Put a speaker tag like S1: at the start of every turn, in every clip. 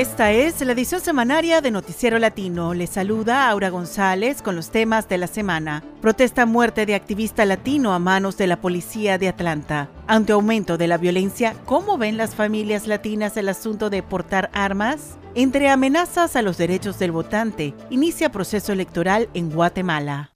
S1: Esta es la edición semanaria de Noticiero Latino. Le saluda Aura González con los temas de la semana. Protesta muerte de activista latino a manos de la policía de Atlanta. Ante aumento de la violencia, ¿cómo ven las familias latinas el asunto de portar armas? Entre amenazas a los derechos del votante, inicia proceso electoral en Guatemala.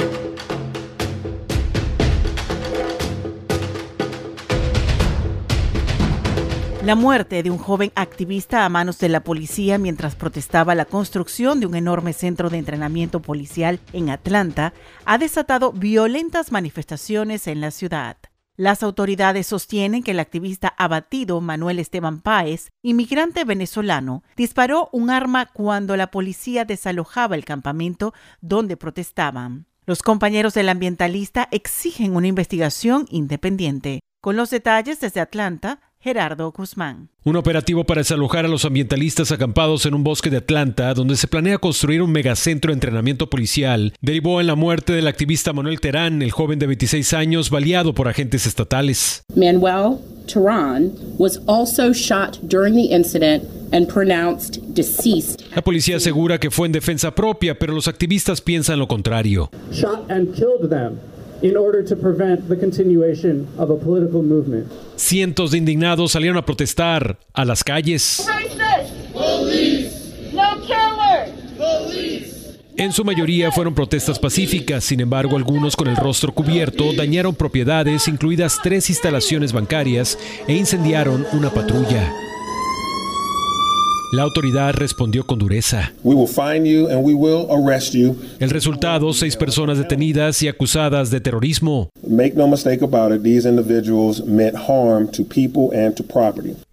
S1: La muerte de un joven activista a manos de la policía mientras protestaba la construcción de un enorme centro de entrenamiento policial en Atlanta ha desatado violentas manifestaciones en la ciudad. Las autoridades sostienen que el activista abatido Manuel Esteban Páez, inmigrante venezolano, disparó un arma cuando la policía desalojaba el campamento donde protestaban. Los compañeros del ambientalista exigen una investigación independiente. Con los detalles desde Atlanta, Gerardo Guzmán.
S2: Un operativo para desalojar a los ambientalistas acampados en un bosque de Atlanta, donde se planea construir un megacentro de entrenamiento policial, derivó en la muerte del activista Manuel Terán, el joven de 26 años, baleado por agentes estatales.
S3: Manuel Terán was also shot during the incident and pronounced deceased.
S2: La policía asegura que fue en defensa propia, pero los activistas piensan lo contrario.
S4: Shot and killed them in order to prevent the continuation of a political movement.
S2: Cientos de indignados salieron a protestar a las calles. En su mayoría fueron protestas pacíficas, sin embargo algunos con el rostro cubierto dañaron propiedades, incluidas tres instalaciones bancarias, e incendiaron una patrulla. La autoridad respondió con dureza. El resultado, seis personas detenidas y acusadas de terrorismo.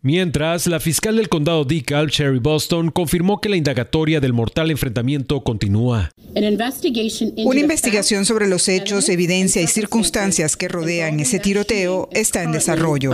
S2: Mientras, la fiscal del condado DeKalb, Sherry Boston, confirmó que la indagatoria del mortal enfrentamiento continúa.
S5: Una investigación sobre los hechos, evidencia y circunstancias que rodean ese tiroteo está en desarrollo.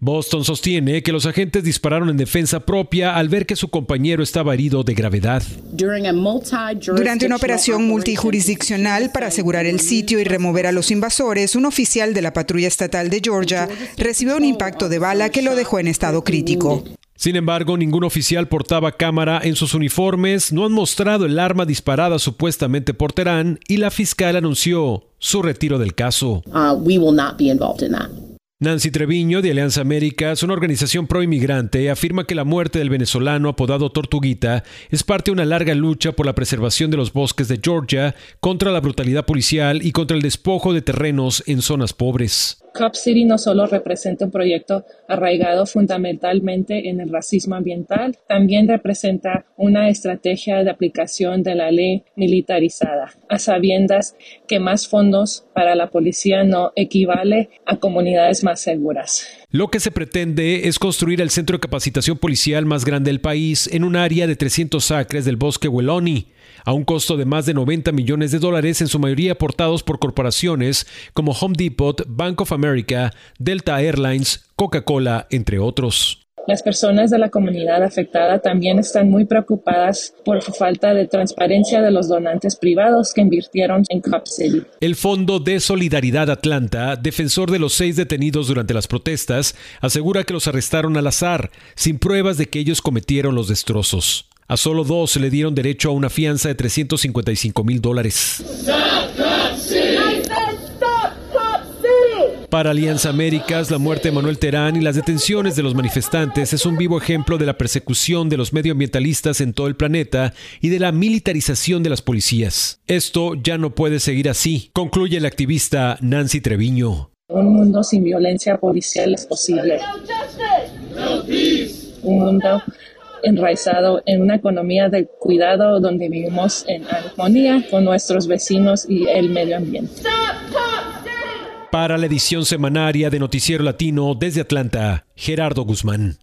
S2: Boston sostiene que los agentes dispararon en defensa propia al ver que su compañero estaba herido de gravedad.
S5: Durante una operación multijurisdiccional para asegurar el sitio y remover a los invasores, un oficial de la patrulla estatal de Georgia recibió un impacto de bala que lo dejó en estado crítico.
S2: Sin embargo, ningún oficial portaba cámara en sus uniformes, no han mostrado el arma disparada supuestamente por Terán y la fiscal anunció su retiro del caso.
S3: Uh, we will not be involved in that.
S2: Nancy Treviño, de Alianza Américas, una organización pro-inmigrante, afirma que la muerte del venezolano apodado Tortuguita es parte de una larga lucha por la preservación de los bosques de Georgia, contra la brutalidad policial y contra el despojo de terrenos en zonas pobres.
S6: Cop City no solo representa un proyecto arraigado fundamentalmente en el racismo ambiental, también representa una estrategia de aplicación de la ley militarizada, a sabiendas que más fondos para la policía no equivale a comunidades más seguras.
S2: Lo que se pretende es construir el centro de capacitación policial más grande del país en un área de 300 acres del bosque Weloni, a un costo de más de 90 millones de dólares, en su mayoría aportados por corporaciones como Home Depot, Bank of America, Delta Airlines, Coca-Cola, entre otros.
S6: Las personas de la comunidad afectada también están muy preocupadas por falta de transparencia de los donantes privados que invirtieron en Cop City.
S2: El Fondo de Solidaridad Atlanta, defensor de los seis detenidos durante las protestas, asegura que los arrestaron al azar, sin pruebas de que ellos cometieron los destrozos. A solo dos se le dieron derecho a una fianza de 355 mil dólares. Para Alianza Américas, la muerte de Manuel Terán y las detenciones de los manifestantes es un vivo ejemplo de la persecución de los medioambientalistas en todo el planeta y de la militarización de las policías. Esto ya no puede seguir así, concluye la activista Nancy Treviño.
S6: Un mundo sin violencia policial es posible. Un mundo enraizado en una economía de cuidado donde vivimos en armonía con nuestros vecinos y el medio ambiente.
S2: Para la edición semanaria de Noticiero Latino desde Atlanta, Gerardo Guzmán.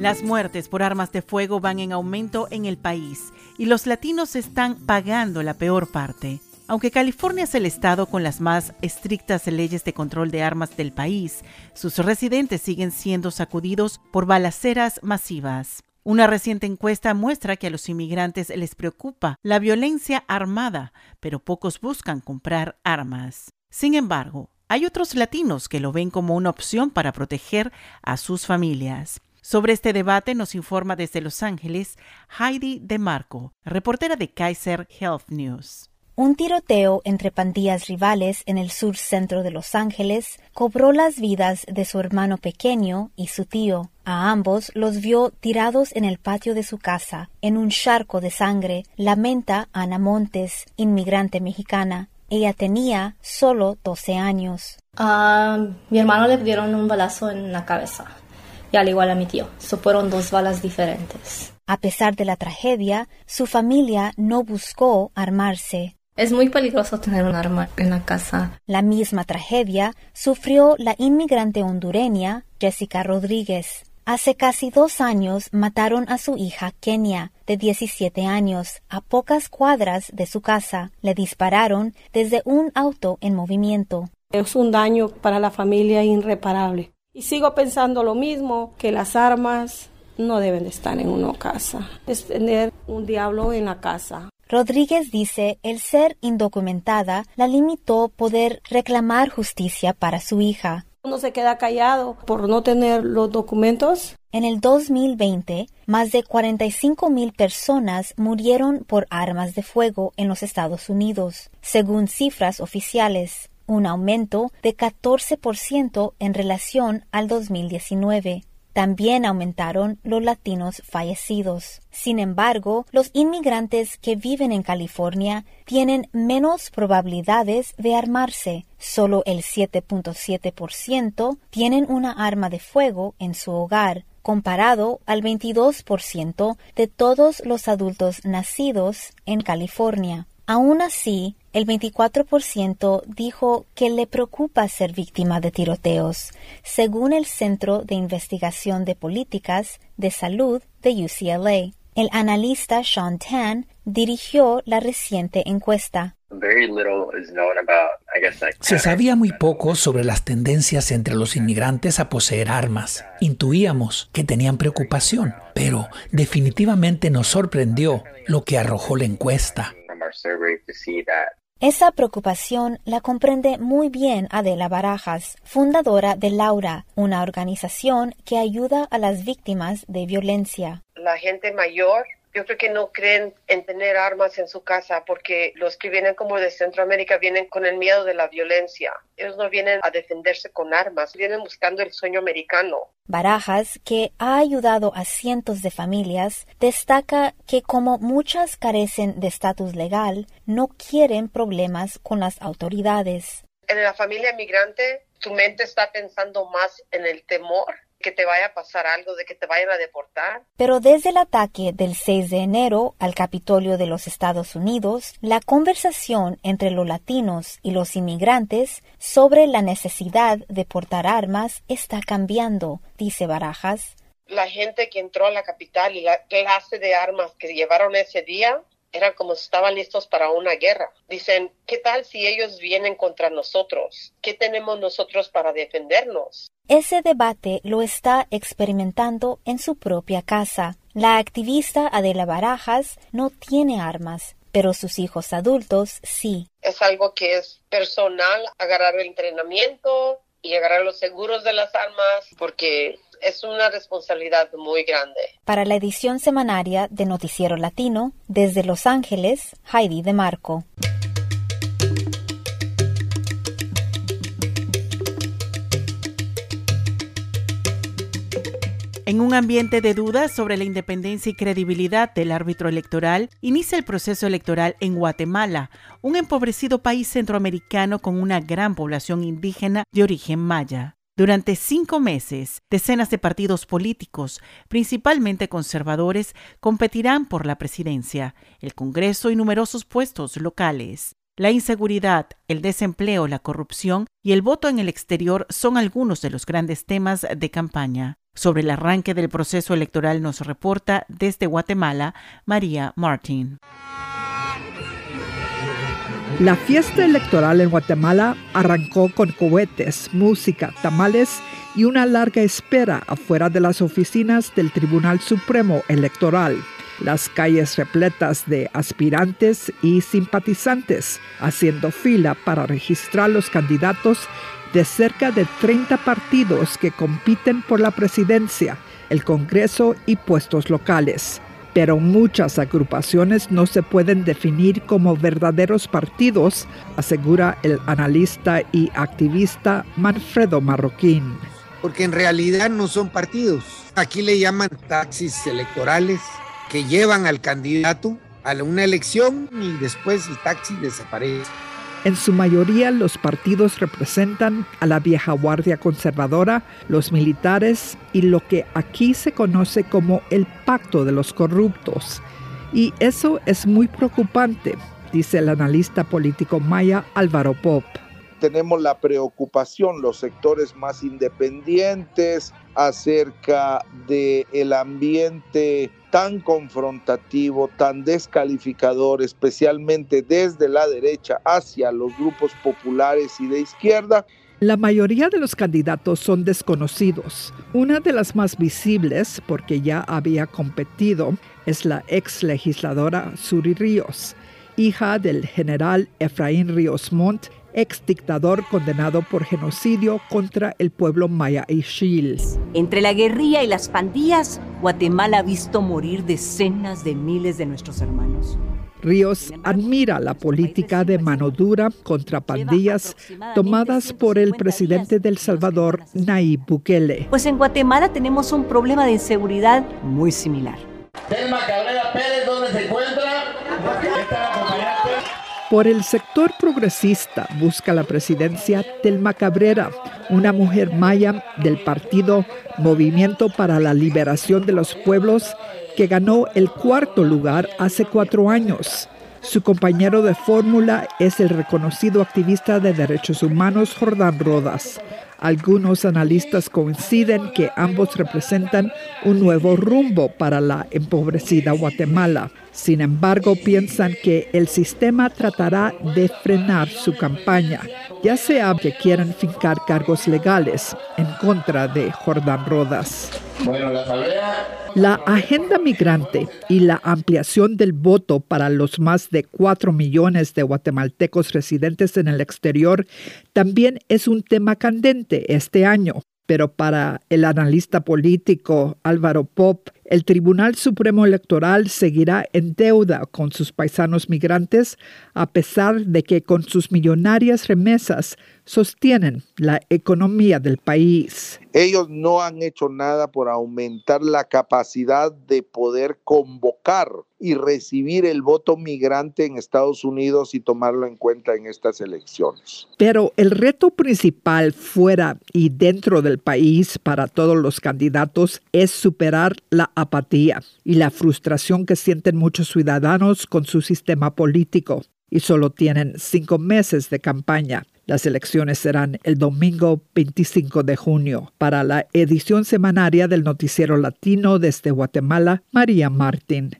S1: Las muertes por armas de fuego van en aumento en el país y los latinos están pagando la peor parte. Aunque California es el estado con las más estrictas leyes de control de armas del país, sus residentes siguen siendo sacudidos por balaceras masivas. Una reciente encuesta muestra que a los inmigrantes les preocupa la violencia armada, pero pocos buscan comprar armas. Sin embargo, hay otros latinos que lo ven como una opción para proteger a sus familias. Sobre este debate nos informa desde Los Ángeles Heidi DeMarco, reportera de Kaiser Health News.
S7: Un tiroteo entre pandillas rivales en el sur centro de Los Ángeles cobró las vidas de su hermano pequeño y su tío. A ambos los vio tirados en el patio de su casa, en un charco de sangre, lamenta Ana Montes, inmigrante mexicana. Ella tenía solo 12 años.
S8: A mi hermano le dieron un balazo en la cabeza, y al igual a mi tío. So fueron dos balas diferentes.
S7: A pesar de la tragedia, su familia no buscó armarse.
S8: Es muy peligroso tener un arma en la casa.
S7: La misma tragedia sufrió la inmigrante hondureña Jessica Rodríguez. Hace casi dos años mataron a su hija Kenia, de 17 años, a pocas cuadras de su casa. Le dispararon desde un auto en movimiento.
S9: Es un daño para la familia irreparable. Y sigo pensando lo mismo, que las armas no deben de estar en una casa. Es tener un diablo en la casa.
S7: Rodríguez dice el ser indocumentada la limitó poder reclamar justicia para su hija.
S9: Uno se queda callado por no tener los documentos.
S7: En el 2020, más de 45 mil personas murieron por armas de fuego en los Estados Unidos, según cifras oficiales, un aumento de 14% en relación al 2019. También aumentaron los latinos fallecidos. Sin embargo, los inmigrantes que viven en California tienen menos probabilidades de armarse. Solo el 7.7% tienen una arma de fuego en su hogar, comparado al 22% de todos los adultos nacidos en California. Aún así, el 24% dijo que le preocupa ser víctima de tiroteos, según el Centro de Investigación de Políticas de Salud de UCLA. El analista Sean Tan dirigió la reciente encuesta.
S10: Se sabía muy poco sobre las tendencias entre los inmigrantes a poseer armas. Intuíamos que tenían preocupación, pero definitivamente nos sorprendió lo que arrojó la encuesta.
S7: Esa preocupación la comprende muy bien Adela Barajas, fundadora de Laura, una organización que ayuda a las víctimas de violencia.
S11: La gente mayor yo creo que no creen en tener armas en su casa porque los que vienen como de Centroamérica vienen con el miedo de la violencia. Ellos no vienen a defenderse con armas, vienen buscando el sueño americano.
S7: Barajas, que ha ayudado a cientos de familias, destaca que como muchas carecen de estatus legal, no quieren problemas con las autoridades.
S11: En la familia migrante, tu mente está pensando más en el temor que te vaya a pasar algo, de que te vayan a deportar.
S7: Pero desde el ataque del 6 de enero al Capitolio de los Estados Unidos, la conversación entre los latinos y los inmigrantes sobre la necesidad de portar armas está cambiando, dice Barajas.
S11: La gente que entró a la capital y la clase de armas que llevaron ese día eran como si estaban listos para una guerra. Dicen, ¿qué tal si ellos vienen contra nosotros? ¿Qué tenemos nosotros para defendernos?
S7: Ese debate lo está experimentando en su propia casa. La activista Adela Barajas no tiene armas, pero sus hijos adultos sí.
S11: Es algo que es personal, agarrar el entrenamiento y agarrar los seguros de las armas, porque es una responsabilidad muy grande.
S7: Para la edición semanaria de Noticiero Latino, desde Los Ángeles, Heidi de Marco.
S1: En un ambiente de dudas sobre la independencia y credibilidad del árbitro electoral, inicia el proceso electoral en Guatemala, un empobrecido país centroamericano con una gran población indígena de origen maya. Durante cinco meses, decenas de partidos políticos, principalmente conservadores, competirán por la presidencia, el Congreso y numerosos puestos locales. La inseguridad, el desempleo, la corrupción y el voto en el exterior son algunos de los grandes temas de campaña. Sobre el arranque del proceso electoral nos reporta desde Guatemala María Martín.
S12: La fiesta electoral en Guatemala arrancó con cohetes, música, tamales y una larga espera afuera de las oficinas del Tribunal Supremo Electoral. Las calles repletas de aspirantes y simpatizantes haciendo fila para registrar los candidatos de cerca de 30 partidos que compiten por la presidencia, el Congreso y puestos locales pero muchas agrupaciones no se pueden definir como verdaderos partidos, asegura el analista y activista Manfredo Marroquín.
S13: Porque en realidad no son partidos. Aquí le llaman taxis electorales que llevan al candidato a una elección y después el taxi desaparece.
S12: En su mayoría los partidos representan a la vieja guardia conservadora, los militares y lo que aquí se conoce como el pacto de los corruptos. Y eso es muy preocupante, dice el analista político maya Álvaro Pop
S14: tenemos la preocupación los sectores más independientes acerca del el ambiente tan confrontativo, tan descalificador, especialmente desde la derecha hacia los grupos populares y de izquierda.
S12: La mayoría de los candidatos son desconocidos. Una de las más visibles, porque ya había competido, es la ex legisladora Suri Ríos, hija del general Efraín Ríos Montt ex dictador condenado por genocidio contra el pueblo maya y Ixil.
S15: Entre la guerrilla y las pandillas, Guatemala ha visto morir decenas de miles de nuestros hermanos.
S12: Ríos admira la política de mano dura contra pandillas tomadas por el presidente del Salvador, Nayib Bukele.
S15: Pues en Guatemala tenemos un problema de inseguridad muy similar.
S16: Cabrera Pérez,
S12: Por el sector progresista busca la presidencia Telma Cabrera, una mujer maya del partido Movimiento para la Liberación de los Pueblos, que ganó el cuarto lugar hace cuatro años. Su compañero de fórmula es el reconocido activista de derechos humanos Jordán Rodas. Algunos analistas coinciden que ambos representan un nuevo rumbo para la empobrecida Guatemala. Sin embargo, piensan que el sistema tratará de frenar su campaña, ya sea que quieran fincar cargos legales en contra de Jordán Rodas. La, agenda migrante y la ampliación del voto para los más de 4 millones de guatemaltecos residentes en el exterior también es un tema candente este año. Pero para el analista político Álvaro Pop, el Tribunal Supremo Electoral seguirá en deuda con sus paisanos migrantes a pesar de que con sus millonarias remesas sostienen la economía del país.
S14: Ellos no han hecho nada por aumentar la capacidad de poder convocar y recibir el voto migrante en Estados Unidos y tomarlo en cuenta en estas elecciones.
S12: Pero el reto principal fuera y dentro del país para todos los candidatos es superar la apatía y la frustración que sienten muchos ciudadanos con su sistema político y solo tienen cinco meses de campaña. Las elecciones serán el domingo 25 de junio. Para la edición semanaria del Noticiero Latino desde Guatemala, María Martín.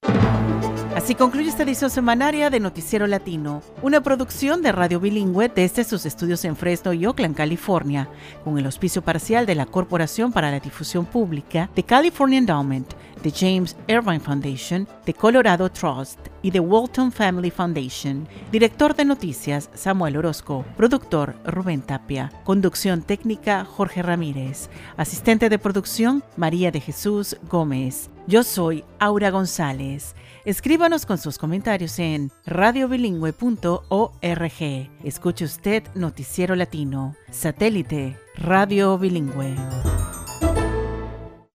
S1: Así concluye esta edición semanaria de Noticiero Latino, una producción de Radio Bilingüe desde sus estudios en Fresno y Oakland, California, con el auspicio parcial de la Corporación para la Difusión Pública, de California Endowment, de James Irvine Foundation, de Colorado Trust y de Walton Family Foundation. Director de noticias Samuel Orozco, productor Rubén Tapia, conducción técnica Jorge Ramírez, asistente de producción María de Jesús Gómez. Yo soy Aura González. Escríbanos con sus comentarios en radiobilingüe.org. Escuche usted Noticiero Latino, satélite Radio Bilingüe.